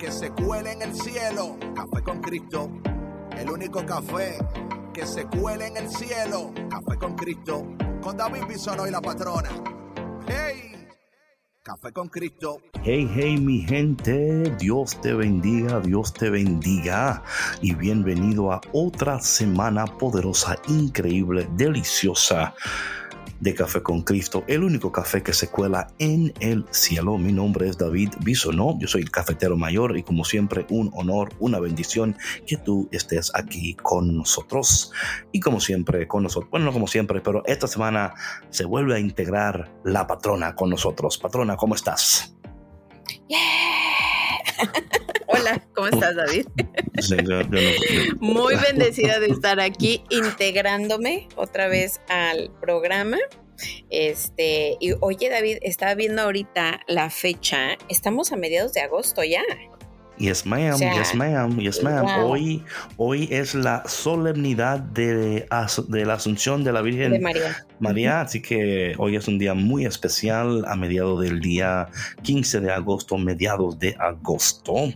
que se cuele en el cielo. Café con Cristo. El único café que se cuele en el cielo. Café con Cristo. Con David Bisono y la patrona. ¡Hey! Café con Cristo. Hey, hey, mi gente, Dios te bendiga, Dios te bendiga y bienvenido a otra semana poderosa, increíble, deliciosa de Café con Cristo, el único café que se cuela en el cielo. Mi nombre es David Bisonó, yo soy el cafetero mayor y como siempre un honor, una bendición que tú estés aquí con nosotros. Y como siempre con nosotros, bueno, no como siempre, pero esta semana se vuelve a integrar la patrona con nosotros. Patrona, ¿cómo estás? Hola, ¿cómo estás, David? Muy bendecida de estar aquí integrándome otra vez al programa. Este, y oye, David, estaba viendo ahorita la fecha. Estamos a mediados de agosto ya. Yes, ma'am, yes, ma'am, yes, ma'am. Hoy, hoy es la solemnidad de, de, la Asunción de la Virgen María. María, así que hoy es un día muy especial a mediados del día 15 de agosto, mediados de agosto.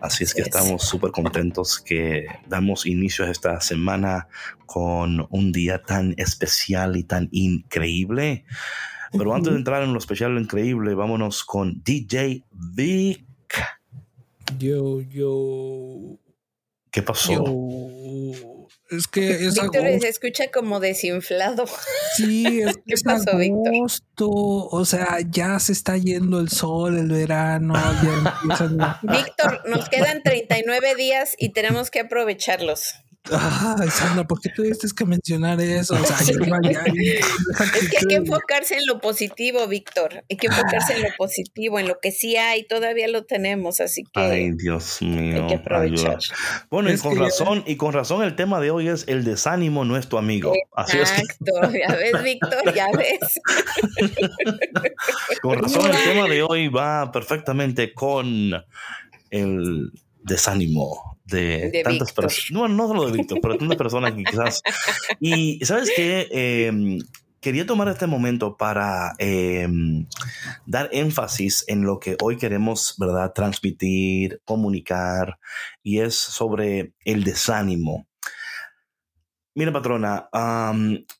Así es que estamos súper contentos que damos inicio a esta semana con un día tan especial y tan increíble. Pero antes de entrar en lo especial y increíble, vámonos con DJ Vic. Yo, yo. ¿Qué pasó? Es que es Víctor se escucha como desinflado. Sí, es, ¿Qué pasó, agosto, o sea, ya se está yendo el sol, el verano. Víctor, nos quedan 39 días y tenemos que aprovecharlos. Ay, Sandra, ¿por qué tuviste que mencionar eso? O sea, es que hay que enfocarse en lo positivo, Víctor. Hay que enfocarse en lo positivo, en lo que sí hay, todavía lo tenemos, así que. Ay, Dios mío. Hay que aprovechar. Bueno, y con razón, y con razón el tema de hoy es el desánimo nuestro amigo. Así Exacto, es ya ves, Víctor, ya ves. con razón el tema de hoy va perfectamente con el desánimo de, tantas personas. No, no solo de Víctor, pero de tantas personas que quizás. Y sabes qué? Em, quería tomar este momento para em, dar énfasis en lo que hoy queremos, ¿verdad?, transmitir, comunicar, y es sobre el desánimo. Mira, patrona,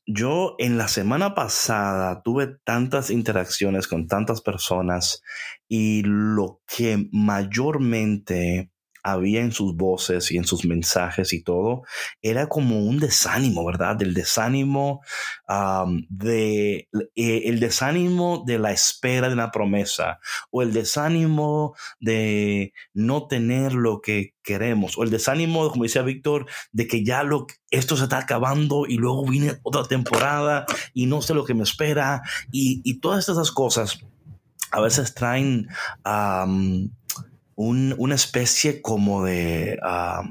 yo en la semana pasada tuve tantas interacciones con tantas personas y lo que mayormente había en sus voces y en sus mensajes y todo, era como un desánimo, ¿verdad? Del desánimo de eh, el desánimo de la espera de una promesa o el desánimo de no tener lo que queremos o el desánimo, como decía Víctor, de que ya lo esto se está acabando y luego viene otra temporada y no sé lo que me espera y, y todas estas cosas a veces traen una especie como de, ah,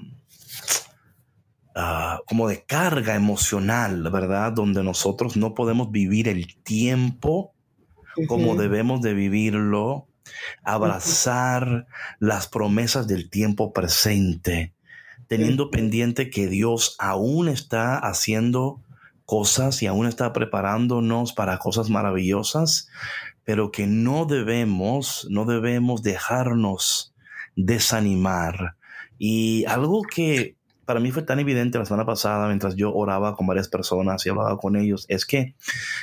como de carga emocional, ¿verdad? Donde nosotros no podemos vivir el tiempo como debemos de vivirlo, abrazar las promesas del tiempo presente, teniendo pendiente que Dios aún está haciendo cosas y aún está preparándonos para cosas maravillosas, pero que no debemos, no debemos dejarnos desanimar. Y algo que para mí fue tan evidente la semana pasada mientras yo oraba con varias personas y hablaba con ellos, es que,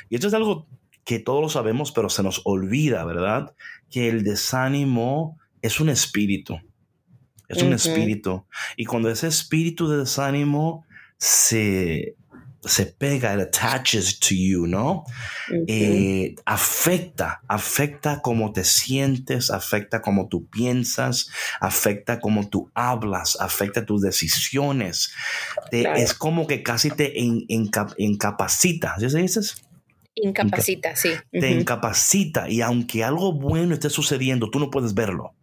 y esto es algo que todos lo sabemos, pero se nos olvida, ¿verdad? Que el desánimo es un espíritu. Es un espíritu. Y cuando ese espíritu de desánimo se se pega, it attaches to you, ¿no? Eh, afecta, afecta cómo te sientes, afecta cómo tú piensas, afecta cómo tú hablas, afecta tus decisiones. Es como que casi te incapacita, ¿sí se dices? Incapacita, sí. Te incapacita y aunque algo bueno esté sucediendo, tú no puedes verlo.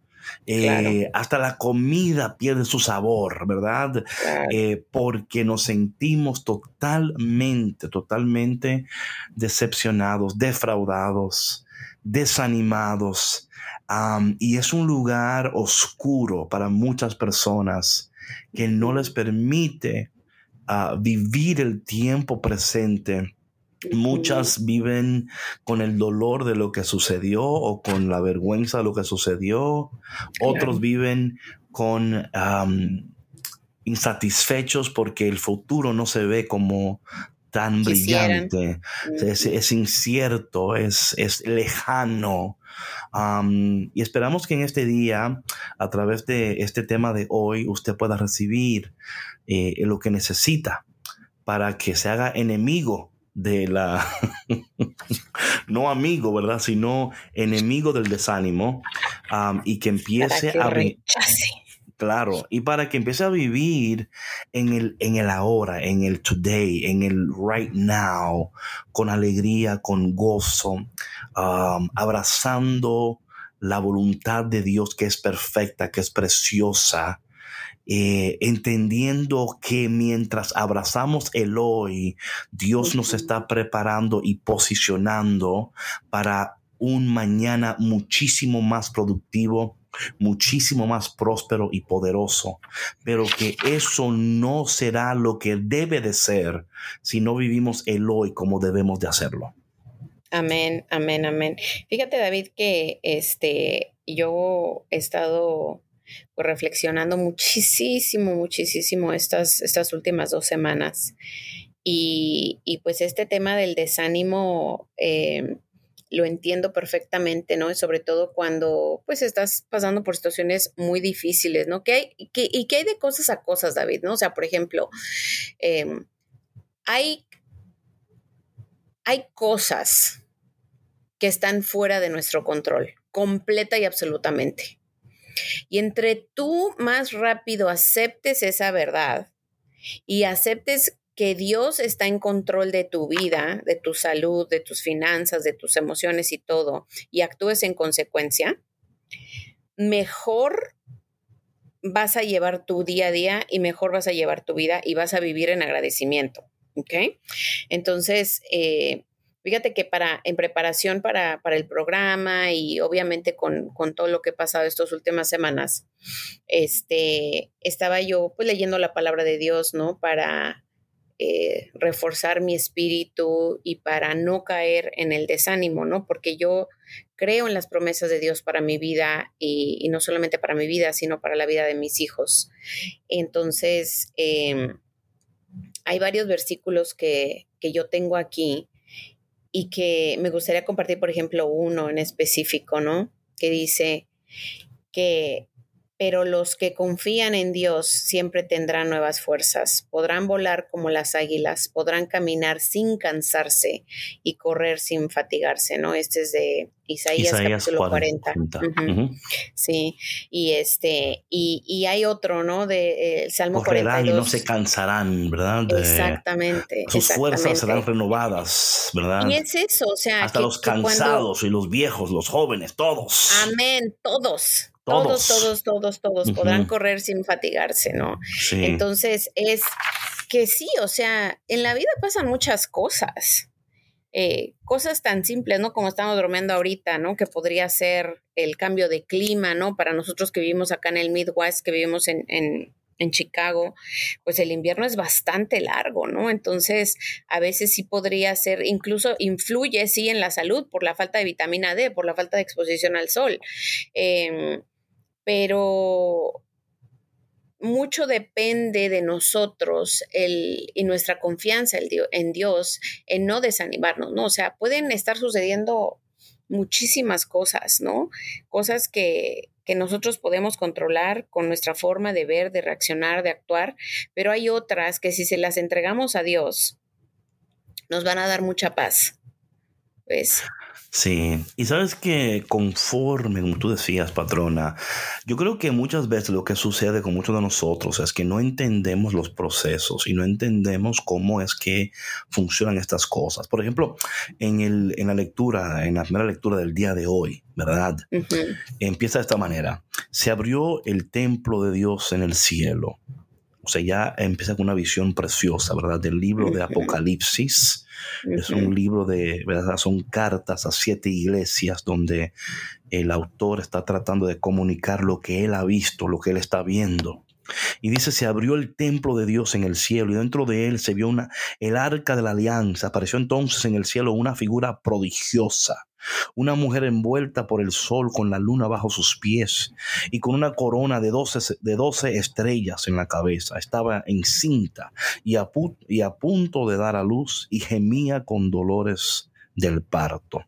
Eh, hasta la comida pierde su sabor, ¿verdad? Eh, porque nos sentimos totalmente, totalmente decepcionados, defraudados, desanimados. y es un lugar oscuro para muchas personas que no les permite ah, vivir el tiempo presente Muchas viven con el dolor de lo que sucedió o con la vergüenza de lo que sucedió. Otros viven con insatisfechos porque el futuro no se ve como tan brillante. Es, incierto, es, es lejano. y esperamos que en este día, a través de este tema de hoy, usted pueda recibir eh, lo que necesita para que se haga enemigo de la, no amigo, ¿verdad? Sino enemigo del desánimo y que empiece a... Claro, y para que empiece a vivir en el, en el ahora, en el today, en el right now, con alegría, con gozo, abrazando la voluntad de Dios que es perfecta, que es preciosa, eh, entendiendo que mientras abrazamos el hoy, Dios nos está preparando y posicionando para un mañana muchísimo más productivo, muchísimo más próspero y poderoso, pero que eso no será lo que debe de ser si no vivimos el hoy como debemos de hacerlo. Amén, amén, amén. Fíjate David que este yo he estado pues, reflexionando muchísimo, muchísimo estas, estas últimas dos semanas. Y, pues este tema del desánimo eh, lo entiendo perfectamente, ¿no? Y sobre todo cuando pues estás pasando por situaciones muy difíciles, ¿no? ¿Qué hay, ¿Y qué hay de cosas a cosas, David? ¿No? O sea, por ejemplo, em, hay, hay cosas que están fuera de nuestro control, completa y absolutamente. Y entre tú más rápido aceptes esa verdad y aceptes que Dios está en control de tu vida, de tu salud, de tus finanzas, de tus emociones y todo, y actúes en consecuencia, mejor vas a llevar tu día a día y mejor vas a llevar tu vida y vas a vivir en agradecimiento. ¿Ok? Entonces, eh, Fíjate que para, en preparación para, el programa y obviamente con, todo lo que he pasado estas últimas semanas, este, estaba yo pues leyendo la palabra de Dios, ¿no? Para eh, reforzar mi espíritu y para no caer en el desánimo, ¿no? Porque yo creo en las promesas de Dios para mi vida y, no solamente para mi vida, sino para la vida de mis hijos. Entonces, em, hay varios versículos que, que yo tengo aquí y que me gustaría compartir, por ejemplo, uno en específico, ¿no? Que dice que pero los que confían en Dios siempre tendrán nuevas fuerzas, podrán volar como las águilas, podrán caminar sin cansarse y correr sin fatigarse, ¿no? Este es de Isaías, capítulo 40. Sí, y este, y, hay otro, ¿no? De eh, Salmo Correrán y no se cansarán, ¿verdad? exactamente. Sus fuerzas serán renovadas, ¿verdad? Y es eso, o sea. Hasta los cansados y los viejos, los jóvenes, todos. Amén, todos todos, todos, todos, todos podrán correr sin fatigarse, ¿no? Entonces es que sí, o sea, en la vida pasan muchas cosas. Eh, cosas tan simples, ¿no? Como estamos bromeando ahorita, ¿no? Que podría ser el cambio de clima, ¿no? Para nosotros que vivimos acá en el Midwest, que vivimos en, en, en Chicago, pues el invierno es bastante largo, ¿no? Entonces, a veces sí podría ser, incluso influye, sí, en la salud por la falta de vitamina D, por la falta de exposición al sol. Eh, pero mucho depende de nosotros el, y nuestra confianza en Dios, en no desanimarnos, ¿no? O sea, pueden estar sucediendo muchísimas cosas, ¿no? Cosas que, que nosotros podemos controlar con nuestra forma de ver, de reaccionar, de actuar, pero hay otras que si se las entregamos a Dios, nos van a dar mucha paz. ¿Ves? Sí, y sabes que conforme, como tú decías, patrona, yo creo que muchas veces lo que sucede con muchos de nosotros es que no entendemos los procesos y no entendemos cómo es que funcionan estas cosas. Por ejemplo, en, el, en la lectura, en la primera lectura del día de hoy, ¿verdad? Empieza de esta manera. Se abrió el templo de Dios en el cielo. O sea, ya empieza con una visión preciosa, ¿verdad? Del libro de Apocalipsis es un libro de, ¿verdad? Son cartas a siete iglesias donde el autor está tratando de comunicar lo que él ha visto, lo que él está viendo. Y dice, se abrió el templo de Dios en el cielo y dentro de él se vio una, el arca de la alianza. Apareció entonces en el cielo una figura prodigiosa una mujer envuelta por el sol con la luna bajo sus pies y con una corona de doce, de estrellas en la cabeza. Estaba encinta y a, y a punto de dar a luz y gemía con dolores del parto.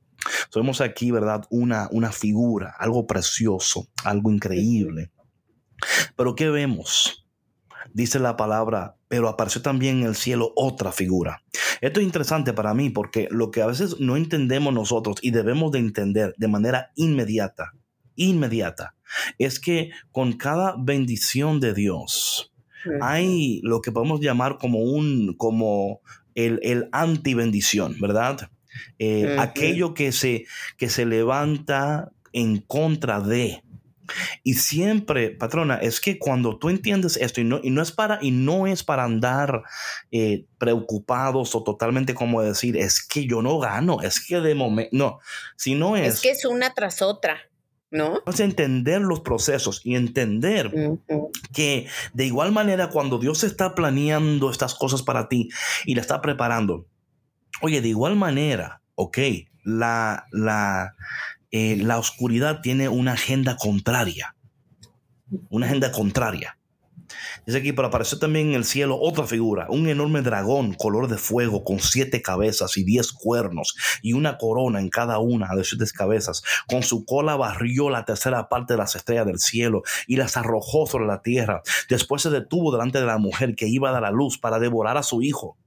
Vemos aquí, ¿verdad? Una, una figura, algo precioso, algo increíble. Pero ¿qué vemos? Dice la palabra, pero apareció también en el cielo otra figura. Esto es interesante para mí porque lo que a veces no entendemos nosotros y debemos de entender de manera inmediata, inmediata, es que con cada bendición de Dios hay lo que podemos llamar como un, como el, el anti bendición, ¿verdad? Eh, aquello que se, que se levanta en contra de, y siempre, patrona, es que cuando tú entiendes esto y no, y no, es, para, y no es para andar eh, preocupados o totalmente como decir, es que yo no gano, es que de momento, no, si no es... Es que es una tras otra. ¿No? Es entender los procesos y entender que de igual manera cuando Dios está planeando estas cosas para ti y la está preparando, oye, de igual manera, ok, la, la, eh, la oscuridad tiene una agenda contraria. Una agenda contraria. Dice aquí, pero apareció también en el cielo otra figura, un enorme dragón color de fuego con siete cabezas y diez cuernos y una corona en cada una de siete cabezas. Con su cola barrió la tercera parte de las estrellas del cielo y las arrojó sobre la tierra. Después se detuvo delante de la mujer que iba a dar a luz para devorar a su hijo.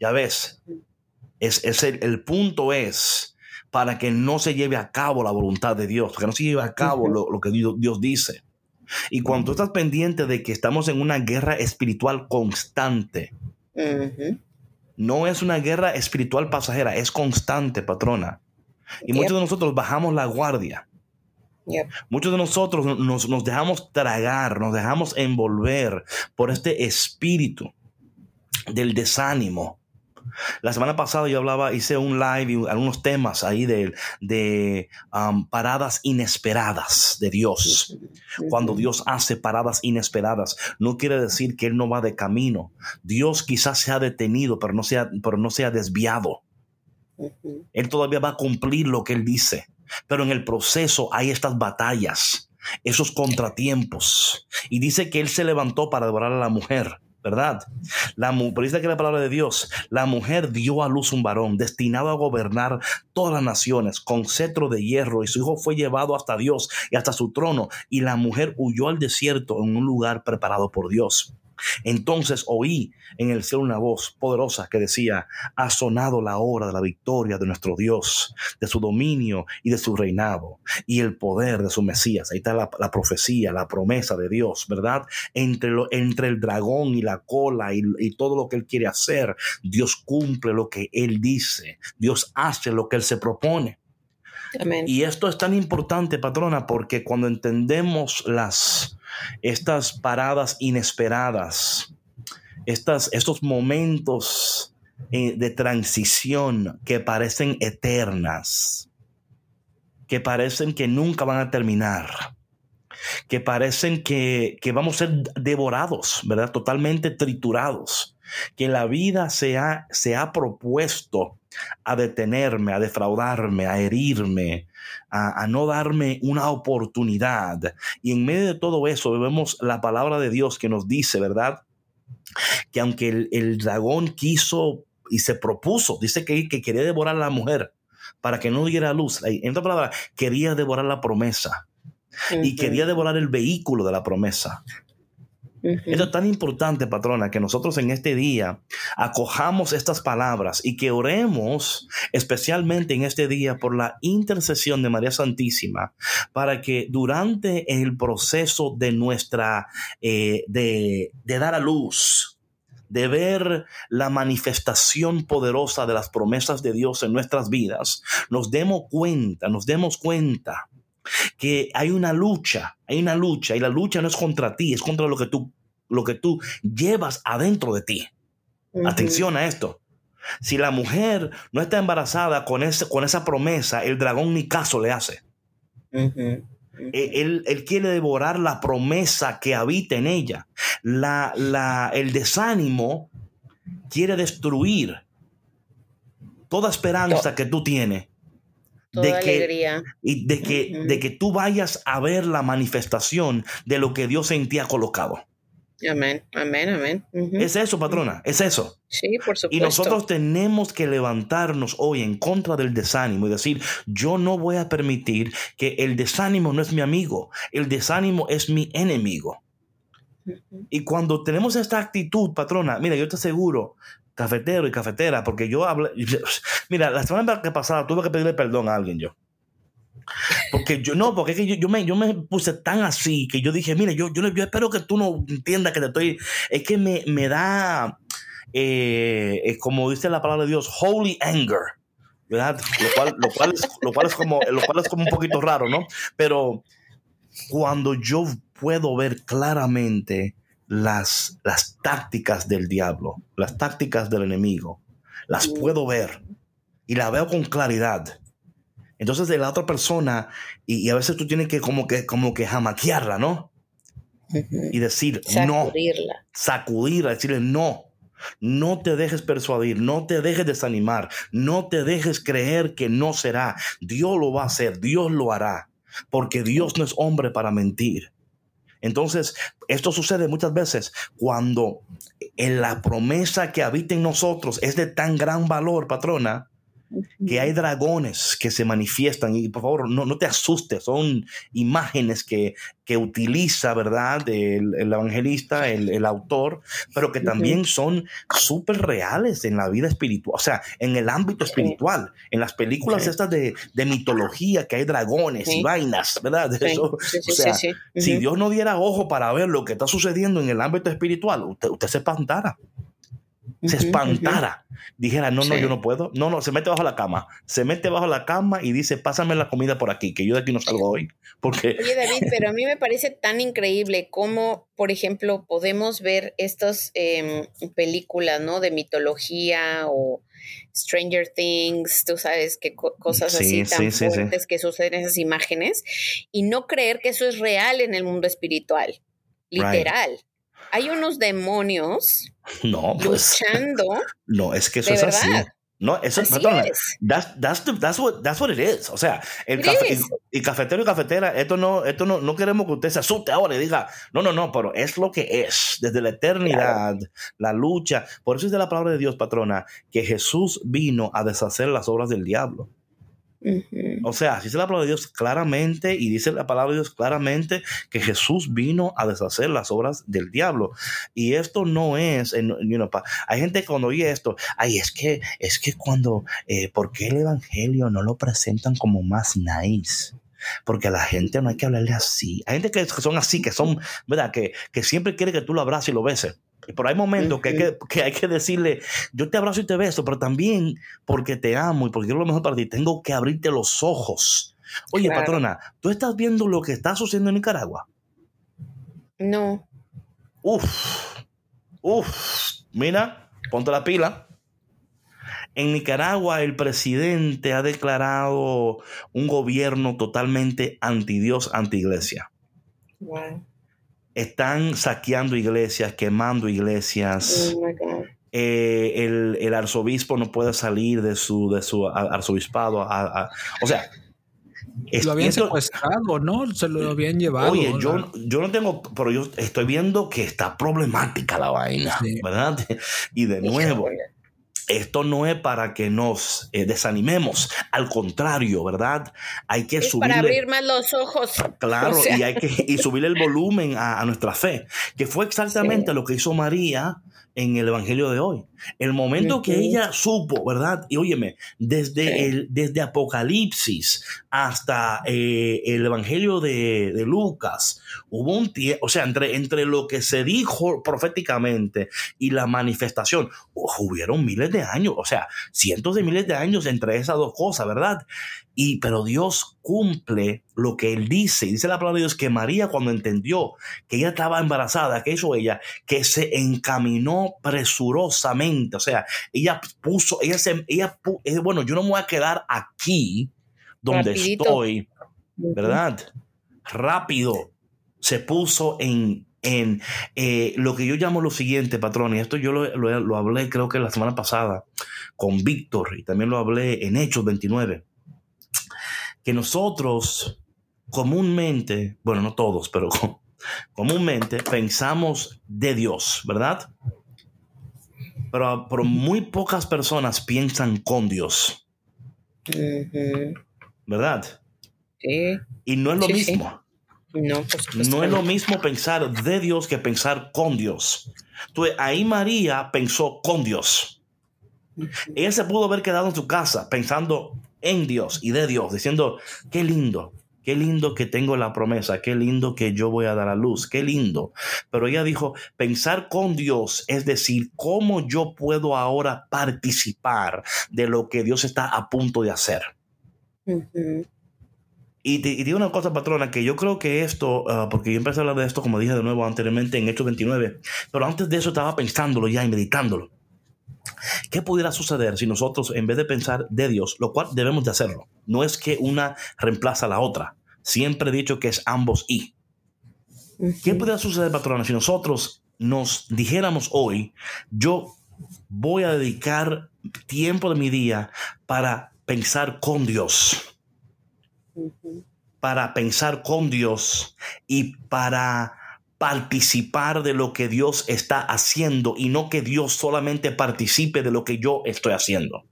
Ya ves, es, el, el punto es para que no se lleve a cabo la voluntad de Dios, que no se lleve a cabo lo, que Dios, dice. Y cuando tú estás pendiente de que estamos en una guerra espiritual constante, no es una guerra espiritual pasajera, es constante, patrona. Y muchos de nosotros bajamos la guardia. Muchos de nosotros nos, nos, dejamos tragar, nos dejamos envolver por este espíritu del desánimo, la semana pasada yo hablaba, hice un live y algunos temas ahí de, de um, paradas inesperadas de Dios. Cuando Dios hace paradas inesperadas, no quiere decir que Él no va de camino. Dios quizás se ha detenido, pero no se ha, pero no se ha desviado. Él todavía va a cumplir lo que Él dice. Pero en el proceso hay estas batallas, esos contratiempos. Y dice que Él se levantó para devorar a la mujer. ¿Verdad? La, pero dice la palabra de Dios, la mujer dio a luz un varón destinado a gobernar todas las naciones con cetro de hierro y su hijo fue llevado hasta Dios y hasta su trono y la mujer huyó al desierto en un lugar preparado por Dios. Entonces oí en el cielo una voz poderosa que decía, ha sonado la hora de la victoria de nuestro Dios, de su dominio y de su reinado, y el poder de su Mesías. Ahí está la, profecía, la promesa de Dios, ¿verdad? Entre, lo, entre el dragón y la cola y, y todo lo que él quiere hacer, Dios cumple lo que él dice, Dios hace lo que él se propone. Y esto es tan importante, patrona, porque cuando entendemos las, estas paradas inesperadas, estas, estos momentos eh, de transición que parecen eternas, que parecen que nunca van a terminar, que parecen que, que vamos a ser devorados, ¿verdad? Totalmente triturados, que la vida se ha, se ha propuesto a detenerme, a defraudarme, a herirme, a, no darme una oportunidad. Y en medio de todo eso vemos la palabra de Dios que nos dice, ¿verdad? Que aunque el, dragón quiso y se propuso, dice que, que quería devorar a la mujer para que no diera luz. En otra palabra, quería devorar la promesa y quería devorar el vehículo de la promesa. Es tan importante, patrona, que nosotros en este día acojamos estas palabras y que oremos especialmente en este día por la intercesión de María Santísima para que durante el proceso de nuestra, eh, de dar a luz, de ver la manifestación poderosa de las promesas de Dios en nuestras vidas, nos demos cuenta, nos demos cuenta que hay una lucha, hay una lucha y la lucha no es contra ti, es contra lo que tú, lo que tú llevas adentro de ti. Atención a esto. Si la mujer no está embarazada con, ese, con esa promesa, el dragón ni caso le hace. E, él, él, quiere devorar la promesa que habita en ella. La, la, el desánimo quiere destruir toda esperanza que tú tienes de que, Y de que, de que tú vayas a ver la manifestación de lo que Dios en ti ha colocado. Amén, amén, amén. Es eso, patrona, es eso. Sí, por supuesto. Y nosotros tenemos que levantarnos hoy en contra del desánimo y decir, yo no voy a permitir que el desánimo no es mi amigo, el desánimo es mi enemigo. Y cuando tenemos esta actitud, patrona, mira, yo te aseguro cafetero y cafetera, porque yo hablé. Mira, la semana pasada tuve que pedirle perdón a alguien yo. Porque yo no, porque es que yo, me, yo me puse tan así que yo dije, mire, yo, yo, espero que tú no entiendas que te estoy. Es que me, me da, eh, como dice la palabra de Dios, holy anger. ¿verdad? Lo cual, lo, cual es, lo, cual es como, lo cual es como un poquito raro, ¿no? Pero cuando yo puedo ver claramente las, las tácticas del diablo, las tácticas del enemigo. Las puedo ver y la veo con claridad. Entonces de la otra persona, y, a veces tú tienes que como que, como que jamaquearla, ¿no? Y decir no. Sacudirla, decirle no. No te dejes persuadir, no te dejes desanimar, no te dejes creer que no será. Dios lo va a hacer, Dios lo hará, porque Dios no es hombre para mentir. Entonces, esto sucede muchas veces cuando en la promesa que habita en nosotros es de tan gran valor, patrona, que hay dragones que se manifiestan. Y por favor no, no te asustes, son imágenes que, que utiliza, ¿verdad? El, evangelista, el, autor, pero que también son súper reales en la vida espiritual, o sea, en el ámbito espiritual, en las películas estas de, mitología, que hay dragones y vainas, ¿verdad? o sea, si Dios no diera ojo para ver lo que está sucediendo en el ámbito espiritual, usted, usted se espantara se espantara, dijera, no, no, yo no puedo. No, no, se mete bajo la cama. Se mete bajo la cama y dice, pásame la comida por aquí, que yo de aquí no salgo hoy. Porque... Oye, David, pero a mí me parece tan increíble cómo, por ejemplo, podemos ver estas em, películas, ¿no? De mitología o Stranger Things, tú sabes, que cosas así tan fuertes que suceden en esas imágenes y no creer que eso es real en el mundo espiritual. Literal hay unos demonios no, pues, luchando. No, es que eso es así. No, eso es, that's, that's, that's, what, that's what it is. O sea, el, y, cafetero y cafetera, esto no, esto no, no queremos que usted se asuste ahora y diga, no, no, no, pero es lo que es, desde la eternidad, la lucha. Por eso es de la palabra de Dios, patrona, que Jesús vino a deshacer las obras del diablo. O sea, dice la palabra de Dios claramente y dice la palabra de Dios claramente que Jesús vino a deshacer las obras del diablo. Y esto no es, you hay gente que cuando oye esto, ay, es que, es que cuando, eh, ¿por qué el Evangelio no lo presentan como más nice? porque a la gente no hay que hablarle así. Hay gente que son así, que son, ¿verdad? Que, que siempre quiere que tú lo abraces y lo beses. Pero hay momentos que hay que, que hay que decirle, yo te abrazo y te beso, pero también porque te amo y porque quiero lo mejor para ti, tengo que abrirte los ojos. Oye, patrona, ¿tú estás viendo lo que está sucediendo en Nicaragua? No. Uf, uf, mira, ponte la pila. En Nicaragua el presidente ha declarado un gobierno totalmente anti Dios, anti iglesia. Wow están saqueando iglesias, quemando iglesias. Oh eh, el, arzobispo no puede salir de su, de su arzobispado. o sea, lo habían secuestrado, ¿no? Se lo habían llevado. Oye, yo, yo no tengo, pero yo estoy viendo que está problemática la vaina, ¿verdad? Y de nuevo, esto no es para que nos eh, desanimemos, al contrario, ¿verdad? Hay que subir. Para abrir más los ojos. Claro, y hay que y subir el volumen a, nuestra fe, que fue exactamente lo que hizo María en el Evangelio de hoy. El momento que ella supo, ¿verdad? Y óyeme, desde, el, desde Apocalipsis hasta eh, el Evangelio de, Lucas, hubo un tiempo, o sea, entre, entre lo que se dijo proféticamente y la manifestación, hubieron miles de años, o sea, cientos de miles de años entre esas dos cosas, ¿verdad? Y, pero Dios cumple lo que Él dice. Dice la palabra de Dios que María cuando entendió que ella estaba embarazada, que hizo ella? Que se encaminó presurosamente. O sea, ella puso, ella se, ella, eh, bueno, yo no me voy a quedar aquí donde estoy, ¿verdad? Rápido se puso en, en eh, lo que yo llamo lo siguiente, patrón, y esto yo lo, lo, lo hablé creo que la semana pasada con Víctor y también lo hablé en Hechos 29 que nosotros comúnmente, bueno, no todos, pero comúnmente pensamos de Dios, ¿verdad? Pero, muy pocas personas piensan con Dios. ¿Verdad? Sí. Y no es lo mismo. No, no es lo mismo pensar de Dios que pensar con Dios. Entonces, ahí María pensó con Dios. Ella se pudo haber quedado en su casa pensando en Dios y de Dios, diciendo, qué lindo, qué lindo que tengo la promesa, qué lindo que yo voy a dar a luz, qué lindo. Pero ella dijo, pensar con Dios, es decir, cómo yo puedo ahora participar de lo que Dios está a punto de hacer. Y te, digo una cosa, patrona, que yo creo que esto, ah, porque yo empecé a hablar de esto, como dije de nuevo anteriormente en Hechos 29, pero antes de eso estaba pensándolo ya y meditándolo. ¿Qué pudiera suceder si nosotros, en vez de pensar de Dios, lo cual debemos de hacerlo, no es que una reemplaza a la otra, siempre he dicho que es ambos y. ¿Qué pudiera suceder, patrona, si nosotros nos dijéramos hoy, yo voy a dedicar tiempo de mi día para pensar con Dios? Para pensar con Dios y para participar de lo que Dios está haciendo y no que Dios solamente participe de lo que yo estoy haciendo.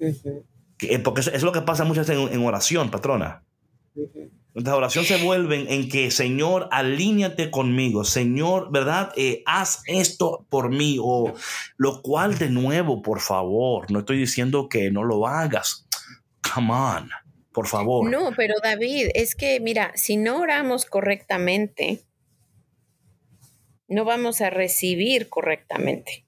Eh, porque es lo que pasa muchas veces en, oración, patrona. Las oraciones se vuelven en que, Señor, alíñate conmigo, Señor, ¿verdad? Eh, haz esto por mí, o lo cual de nuevo, por favor, no estoy diciendo que no lo hagas. Come on, por favor. No, pero David, es que, mira, si no oramos correctamente, no vamos a recibir correctamente.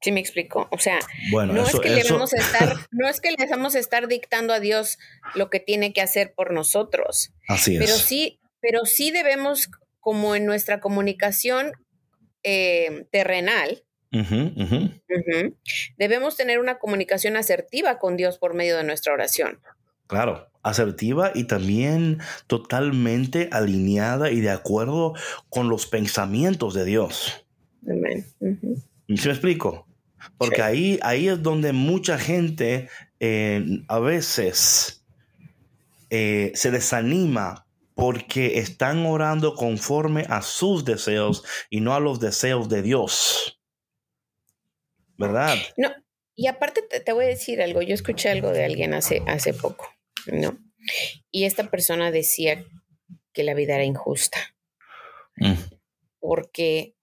¿Sí me explico? O sea, no, es que le vamos a estar, no es que le vamos a estar dictando a Dios lo que tiene que hacer por nosotros. Así es. Pero sí, pero sí debemos, como en nuestra comunicación eh, terrenal, debemos tener una comunicación asertiva con Dios por medio de nuestra oración. Claro, asertiva y también totalmente alineada y de acuerdo con los pensamientos de Dios. Amén. me explico? Porque ahí, ahí es donde mucha gente eh, a veces eh, se desanima porque están orando conforme a sus deseos y no a los deseos de Dios. ¿Verdad? No, y aparte te, te voy a decir algo, yo escuché algo de alguien hace, hace poco ¿no? Y esta persona decía que la vida era injusta. Mm. Porque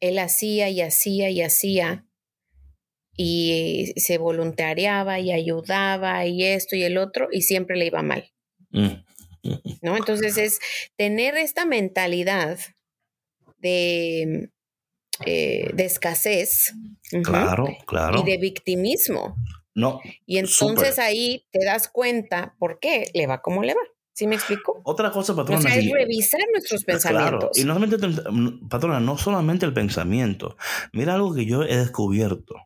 él hacía y hacía y hacía y se voluntariaba y ayudaba y esto y el otro y siempre le iba mal. Mm. ¿No? Entonces es tener esta mentalidad de, eh, de escasez. Claro, claro. Y de victimismo. No. Y entonces ahí te das cuenta por qué le va como le va. ¿Sí me explico? Otra cosa, patrona. O sea, es revisar nuestros pensamientos. Claro, y no solamente, patrona, no solamente el pensamiento. Mira algo que yo he descubierto.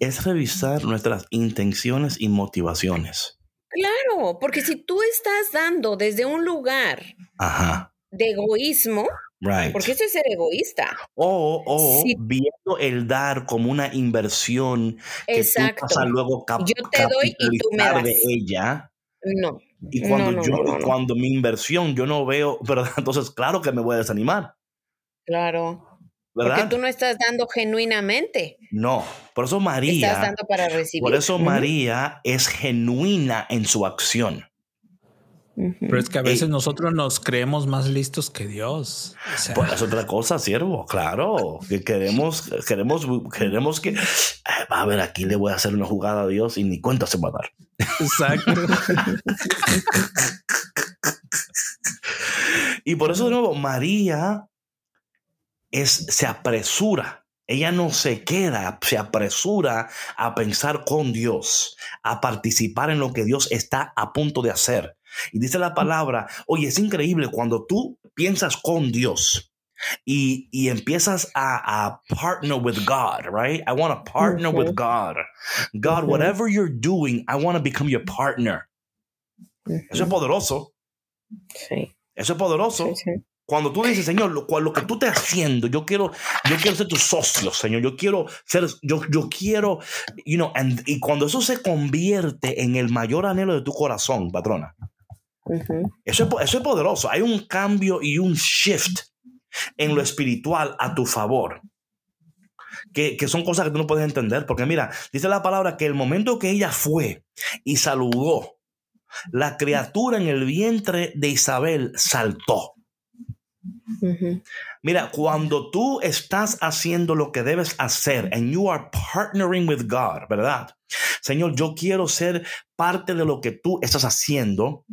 Es revisar nuestras intenciones y motivaciones. Claro, porque si tú estás dando desde un lugar de egoísmo, porque eso es ser egoísta. O, o viendo el dar como una inversión que Exacto. tú luego cap Yo te doy y tú me das. de ella. No. Y cuando yo, cuando mi inversión yo no veo, pero entonces claro que me voy a desanimar. Claro. Porque tú no estás dando genuinamente. No, por eso María. Estás dando para recibir. Por eso María es genuina en su acción. Pero es que a veces nosotros nos creemos más listos que Dios. pues es otra cosa, siervo, claro. Que queremos, queremos, queremos que va a ver aquí le voy a hacer una jugada a Dios y ni cuenta se va a dar. Exacto. y por eso de nuevo, María es, se apresura. Ella no se queda, se apresura a pensar con Dios, a participar en lo que Dios está a punto de hacer. Y dice la palabra, oye, es increíble cuando tú piensas con Dios y, y empiezas a, a, partner with God, right? I want to partner with God. God, whatever you're doing, I want to become your partner. Eso es poderoso. Sí. Eso es poderoso. Cuando tú dices, Señor, lo, lo, que tú estás haciendo, yo quiero, yo quiero ser tu socio, Señor. Yo quiero ser, yo, yo quiero, you know, and, y cuando eso se convierte en el mayor anhelo de tu corazón, patrona, eso, es, eso es poderoso. Hay un cambio y un shift en lo espiritual a tu favor. Que, que, son cosas que tú no puedes entender. Porque mira, dice la palabra que el momento que ella fue y saludó, la criatura en el vientre de Isabel saltó. Mira, cuando tú estás haciendo lo que debes hacer and you are partnering with God, ¿verdad? Señor, yo quiero ser parte de lo que tú estás haciendo.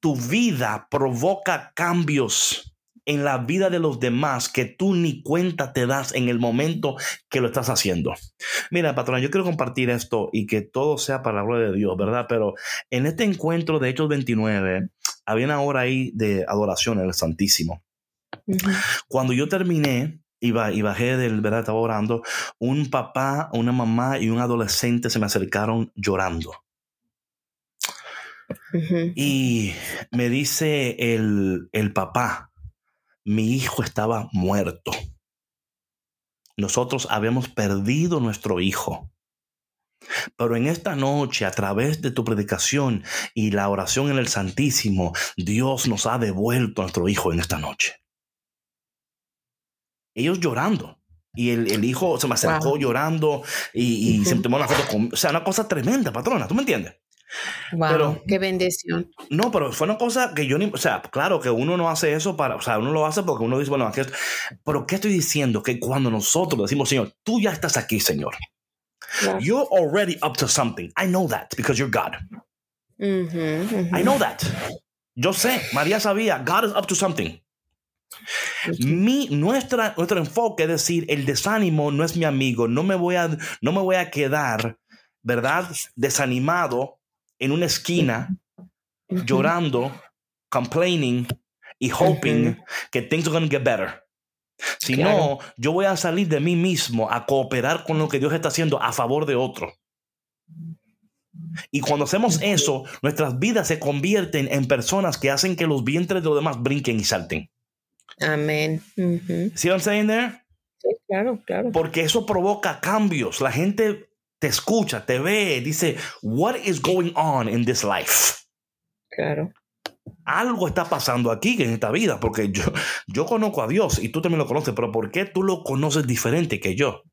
Tu vida provoca cambios en la vida de los demás que tú ni cuenta te das en el momento que lo estás haciendo. Mira, patrona, yo quiero compartir esto y que todo sea para la gloria de Dios, ¿verdad? Pero en este encuentro de Hechos 29, había una hora ahí de adoración en el Santísimo. Cuando yo terminé, y, bajé del, ¿verdad? Estaba orando, un papá, una mamá y un adolescente se me acercaron llorando. Y me dice el, el papá, mi hijo estaba muerto. Nosotros habíamos perdido nuestro hijo. Pero en esta noche, a través de tu predicación y la oración en el Santísimo, Dios nos ha devuelto a nuestro hijo en esta noche ellos llorando. Y el, hijo se me acercó llorando y, se me tomó una foto con... O sea, una cosa tremenda, patrona, ¿tú me entiendes? Wow, pero, qué bendición. No, pero fue una cosa que yo ni, o sea, claro que uno no hace eso para, o sea, uno lo hace porque uno dice, bueno, aquí, pero ¿qué estoy diciendo? Que cuando nosotros decimos, Señor, tú ya estás aquí, Señor. You're already up to something. I know that because you're God. I know that. Yo sé, María sabía, God is up to something. Mi, nuestra, nuestro enfoque es decir, el desánimo no es mi amigo, no me voy a, no me voy a quedar, ¿verdad? Desanimado en una esquina, llorando, complaining y hoping que things are going to get better. Si no, yo voy a salir de mí mismo a cooperar con lo que Dios está haciendo a favor de otro. Y cuando hacemos eso, nuestras vidas se convierten en personas que hacen que los vientres de los demás brinquen y salten. Amén. ¿Sí what I'm saying there? Sí, claro, claro. Porque eso provoca cambios. La gente te escucha, te ve, dice, what is going on in this life? Claro. Algo está pasando aquí en esta vida, porque yo, yo conozco a Dios y tú también lo conoces, pero ¿por qué tú lo conoces diferente que yo?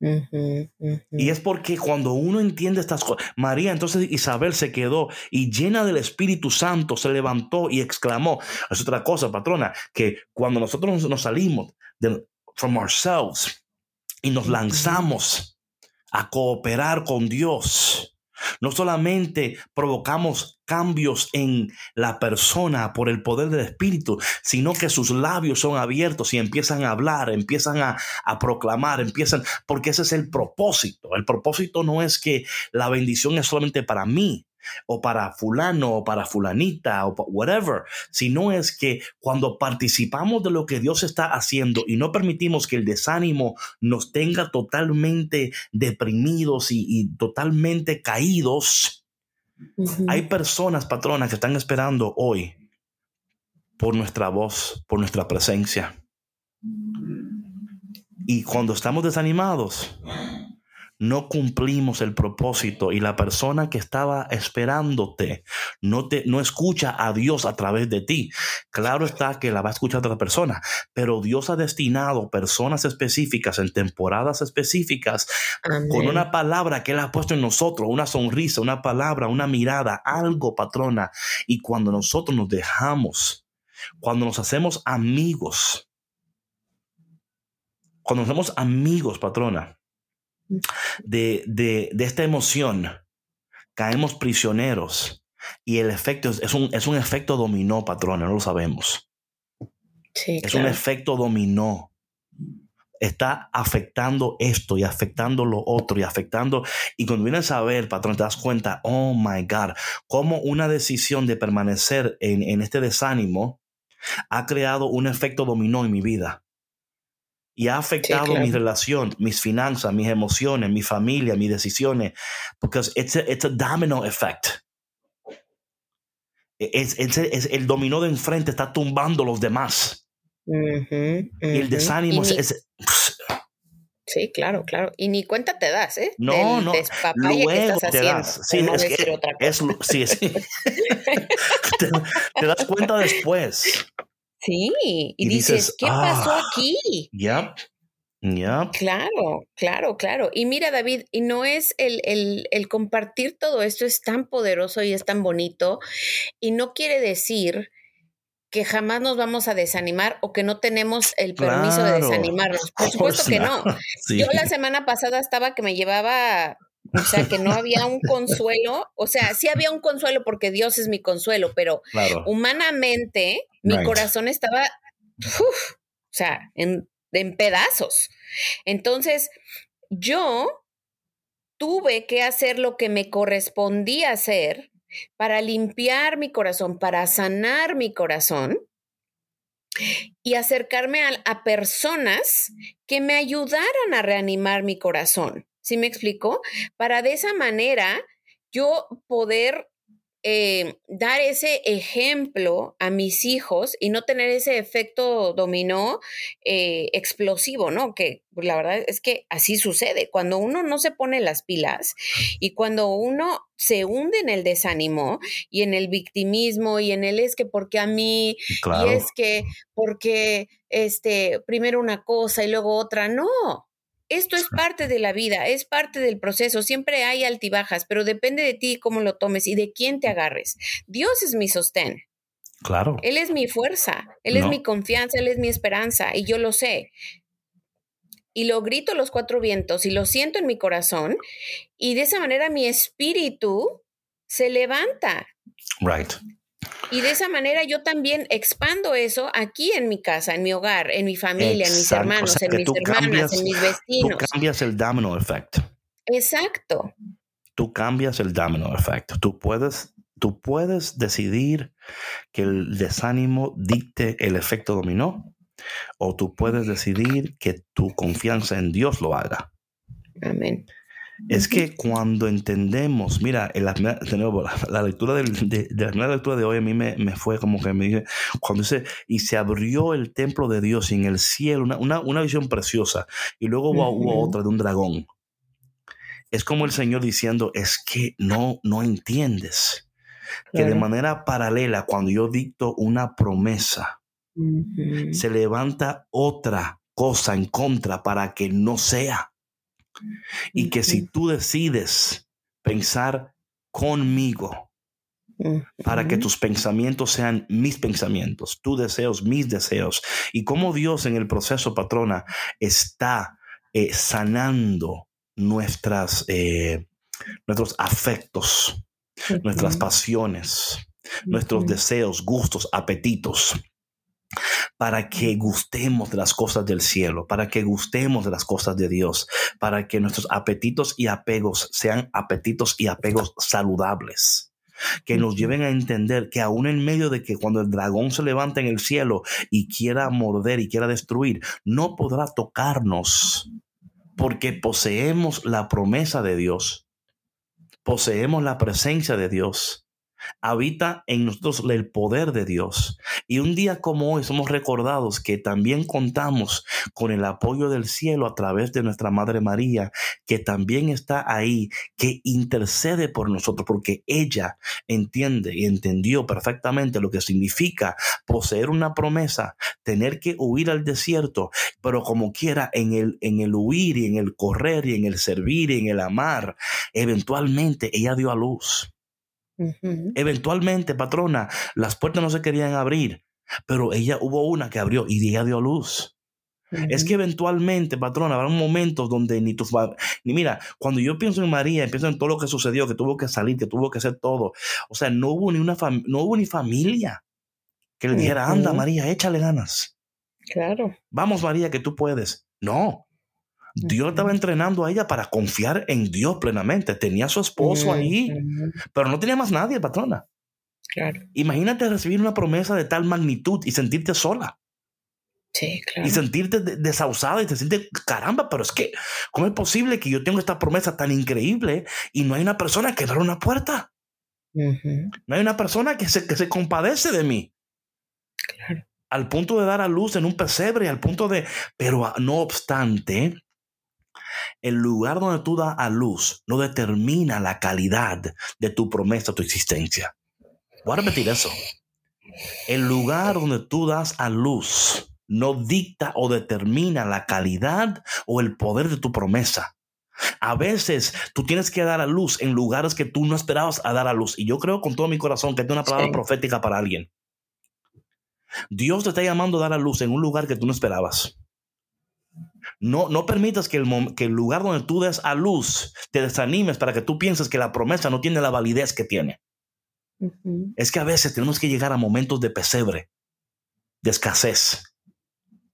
Y es porque cuando uno entiende estas cosas, María, entonces Isabel se quedó y llena del Espíritu Santo se levantó y exclamó. Es otra cosa, patrona, que cuando nosotros nos salimos de, from ourselves y nos lanzamos a cooperar con Dios, no solamente provocamos cambios en la persona por el poder del Espíritu, sino que sus labios son abiertos y empiezan a hablar, empiezan a, proclamar, empiezan, porque ese es el propósito. El propósito no es que la bendición es solamente para mí, o para fulano o para fulanita o whatever, sino es que cuando participamos de lo que Dios está haciendo y no permitimos que el desánimo nos tenga totalmente deprimidos y, totalmente caídos, hay personas, patronas, que están esperando hoy por nuestra voz, por nuestra presencia. Y cuando estamos desanimados, no cumplimos el propósito y la persona que estaba esperándote no te no escucha a Dios a través de ti. Claro está que la va a escuchar otra persona, pero Dios ha destinado personas específicas en temporadas específicas con una palabra que él ha puesto en nosotros, una sonrisa, una palabra, una mirada, algo, patrona, y cuando nosotros nos dejamos, cuando nos hacemos amigos cuando somos amigos, patrona, de, de, de, esta emoción, caemos prisioneros y el efecto es, un, es un efecto dominó, patrona, no lo sabemos. Sí, es un efecto dominó. Está afectando esto y afectando lo otro y afectando. Y cuando vienes a ver, patrón, te das cuenta, oh my God, cómo una decisión de permanecer en, en este desánimo ha creado un efecto dominó en mi vida y ha afectado mi relación, mis finanzas, mis emociones, mi familia, mis decisiones, porque it's a domino effect. E, es, es, el dominó de enfrente está tumbando los demás. y el desánimo es, Sí, claro, claro. Y ni cuenta te das, ¿eh? No, no. Luego que estás te das. Sí, es que es, sí, sí. te, te, das cuenta después. Sí, y, dices, ¿qué pasó ah, aquí? Yep. Yep. Claro, claro, claro. Y mira, David, y no es el, el, el, compartir todo esto es tan poderoso y es tan bonito, y no quiere decir que jamás nos vamos a desanimar o que no tenemos el permiso de desanimarnos. Por supuesto que no. Yo la semana pasada estaba que me llevaba o sea, que no había un consuelo, o sea, sí había un consuelo porque Dios es mi consuelo, pero humanamente mi corazón estaba, o sea, en, en pedazos. Entonces, yo tuve que hacer lo que me correspondía hacer para limpiar mi corazón, para sanar mi corazón y acercarme a, a, personas que me ayudaran a reanimar mi corazón. ¿Sí me explico? Para de esa manera yo poder eh, dar ese ejemplo a mis hijos y no tener ese efecto dominó eh, explosivo, ¿no? Que la verdad es que así sucede. Cuando uno no se pone las pilas y cuando uno se hunde en el desánimo y en el victimismo y en el es que porque a mí y es que porque este primero una cosa y luego otra, no. Esto es parte de la vida, es parte del proceso, siempre hay altibajas, pero depende de ti cómo lo tomes y de quién te agarres. Dios es mi sostén. Claro. Él es mi fuerza, Él es mi confianza, Él es mi esperanza y yo lo sé. Y lo grito a los cuatro vientos y lo siento en mi corazón y de esa manera mi espíritu se levanta. Right. Y de esa manera yo también expando eso aquí en mi casa, en mi hogar, en mi familia, en mis hermanos, en mis hermanas, en mis vecinos. Tú cambias el domino effect. Exacto. Tú cambias el domino effect. Tú puedes, tú puedes decidir que el desánimo dicte el efecto dominó o tú puedes decidir que tu confianza en Dios lo haga. Amén. Es que cuando entendemos, mira, la, la, lectura de, la primera lectura de hoy a mí me, fue como que me dije, cuando dice, y se abrió el templo de Dios en el cielo, una, visión preciosa, y luego hubo, otra de un dragón. Es como el Señor diciendo, es que no, no entiendes que de manera paralela, cuando yo dicto una promesa, se levanta otra cosa en contra para que no sea. Y que si tú decides pensar conmigo, para que tus pensamientos sean mis pensamientos, tus deseos, mis deseos, y cómo Dios en el proceso, patrona, está eh, sanando nuestras, eh, nuestros afectos, nuestras pasiones, nuestros deseos, gustos, apetitos para que gustemos de las cosas del cielo, para que gustemos de las cosas de Dios, para que nuestros apetitos y apegos sean apetitos y apegos saludables. Que nos lleven a entender que aún en medio de que cuando el dragón se levanta en el cielo y quiera morder y quiera destruir, no podrá tocarnos porque poseemos la promesa de Dios, poseemos la presencia de Dios habita en nosotros el poder de Dios. Y un día como hoy somos recordados que también contamos con el apoyo del cielo a través de nuestra Madre María, que también está ahí, que intercede por nosotros, porque ella entiende y entendió perfectamente lo que significa poseer una promesa, tener que huir al desierto, pero como quiera, en el, en el huir y en el correr y en el servir y en el amar, eventualmente ella dio a luz. Eventualmente, patrona, las puertas no se querían abrir, pero ella hubo una que abrió y ella dio luz. Es que eventualmente, patrona, habrá momentos donde ni tu ni mira, cuando yo pienso en María, pienso en todo lo que sucedió, que tuvo que salir, que tuvo que hacer todo. O sea, no hubo ni una no hubo ni familia que le dijera, anda María, échale ganas. Claro. Vamos María, que tú puedes. No, Dios estaba entrenando a ella para confiar en Dios plenamente. Tenía a su esposo ahí, pero no tenía más nadie, patrona. Claro. Imagínate recibir una promesa de tal magnitud y sentirte sola. Sí, claro. Y sentirte desausada y te sientes, caramba, pero es que, ¿cómo es posible que yo tenga esta promesa tan increíble y no hay una persona que abra una puerta? No hay una persona que se, que se compadece de mí. Claro. Al punto de dar a luz en un pesebre, al punto de, pero no obstante, el lugar donde tú das a luz no determina la calidad de tu promesa, tu existencia. Voy a repetir eso. El lugar donde tú das a luz no dicta o determina la calidad o el poder de tu promesa. A veces tú tienes que dar a luz en lugares que tú no esperabas a dar a luz. Y yo creo con todo mi corazón que es una palabra profética para alguien. Dios te está llamando a dar a luz en un lugar que tú no esperabas. No, no permitas que el, que el lugar donde tú des a luz te desanimes para que tú pienses que la promesa no tiene la validez que tiene. Es que a veces tenemos que llegar a momentos de pesebre, de escasez,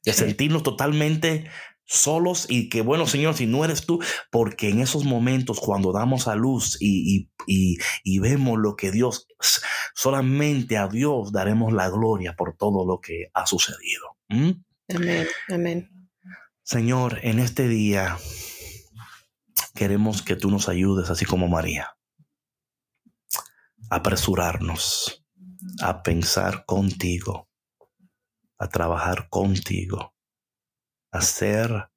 de sentirnos totalmente solos y que, bueno, Señor, si no eres tú, porque en esos momentos cuando damos a luz y, y, vemos lo que Dios, solamente a Dios daremos la gloria por todo lo que ha sucedido. ¿Mm? Amén, amén. Señor, en este día queremos que tú nos ayudes, así como María, a apresurarnos, a pensar contigo, a trabajar contigo, a ser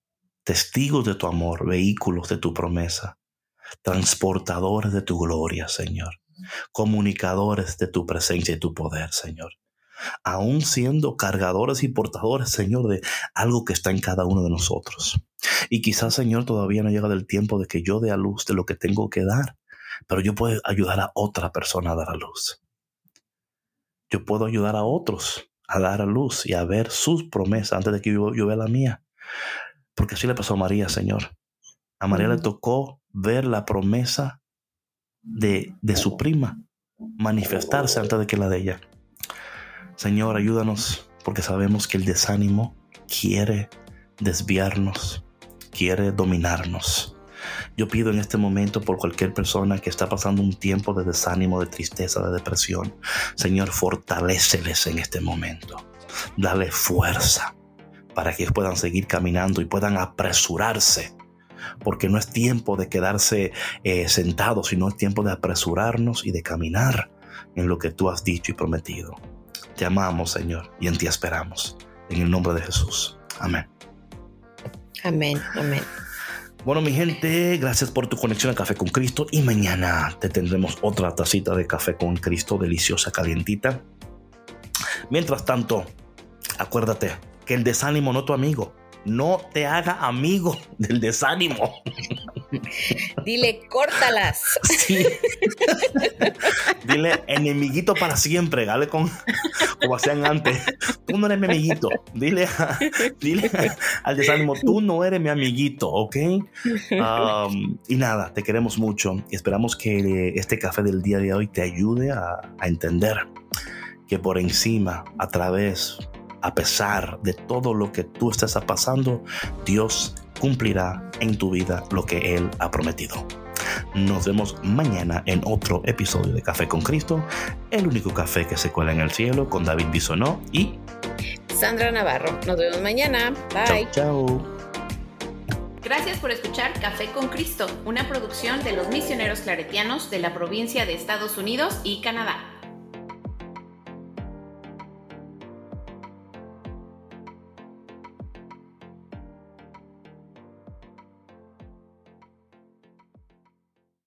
testigos de tu amor, vehículos de tu promesa, transportadores de tu gloria, Señor, comunicadores de tu presencia y tu poder, Señor aún siendo cargadores y portadores, Señor, de algo que está en cada uno de nosotros. Y quizás, Señor, todavía no llega el tiempo de que yo dé a luz de lo que tengo que dar, pero yo puedo ayudar a otra persona a dar a luz. Yo puedo ayudar a otros a dar a luz y a ver sus promesas antes de que yo, vea la mía. Porque así le pasó a María, Señor. A María le tocó ver la promesa de, de su prima manifestarse antes de que la de ella. Señor, ayúdanos porque sabemos que el desánimo quiere desviarnos, quiere dominarnos. Yo pido en este momento por cualquier persona que está pasando un tiempo de desánimo, de tristeza, de depresión. Señor, fortaléceles en este momento. Dale fuerza para que puedan seguir caminando y puedan apresurarse. Porque no es tiempo de quedarse eh, sentados, sino es tiempo de apresurarnos y de caminar en lo que tú has dicho y prometido. Te amamos, Señor, y en ti esperamos. En el nombre de Jesús. Amén. Amén, amén. Bueno, mi gente, gracias por tu conexión a Café con Cristo y mañana te tendremos otra tacita de café con Cristo deliciosa, calientita. Mientras tanto, acuérdate que el desánimo no es tu amigo no te haga amigo del desánimo. Dile, córtalas. Dile, enemiguito para siempre, dale con como hacían antes. Tú no eres mi amiguito. Dile, dile al desánimo, tú no eres mi amiguito, ¿ok? Y nada, te queremos mucho y esperamos que este café del día de hoy te ayude a, a entender que por encima, a través a pesar de todo lo que tú estés pasando, Dios cumplirá en tu vida lo que Él ha prometido. Nos vemos mañana en otro episodio de Café con Cristo, el único café que se cuela en el cielo con David Bisonó y Sandra Navarro. Nos vemos mañana. Bye. Chao. chao. Gracias por escuchar Café con Cristo, una producción de los misioneros claretianos de la provincia de Estados Unidos y Canadá.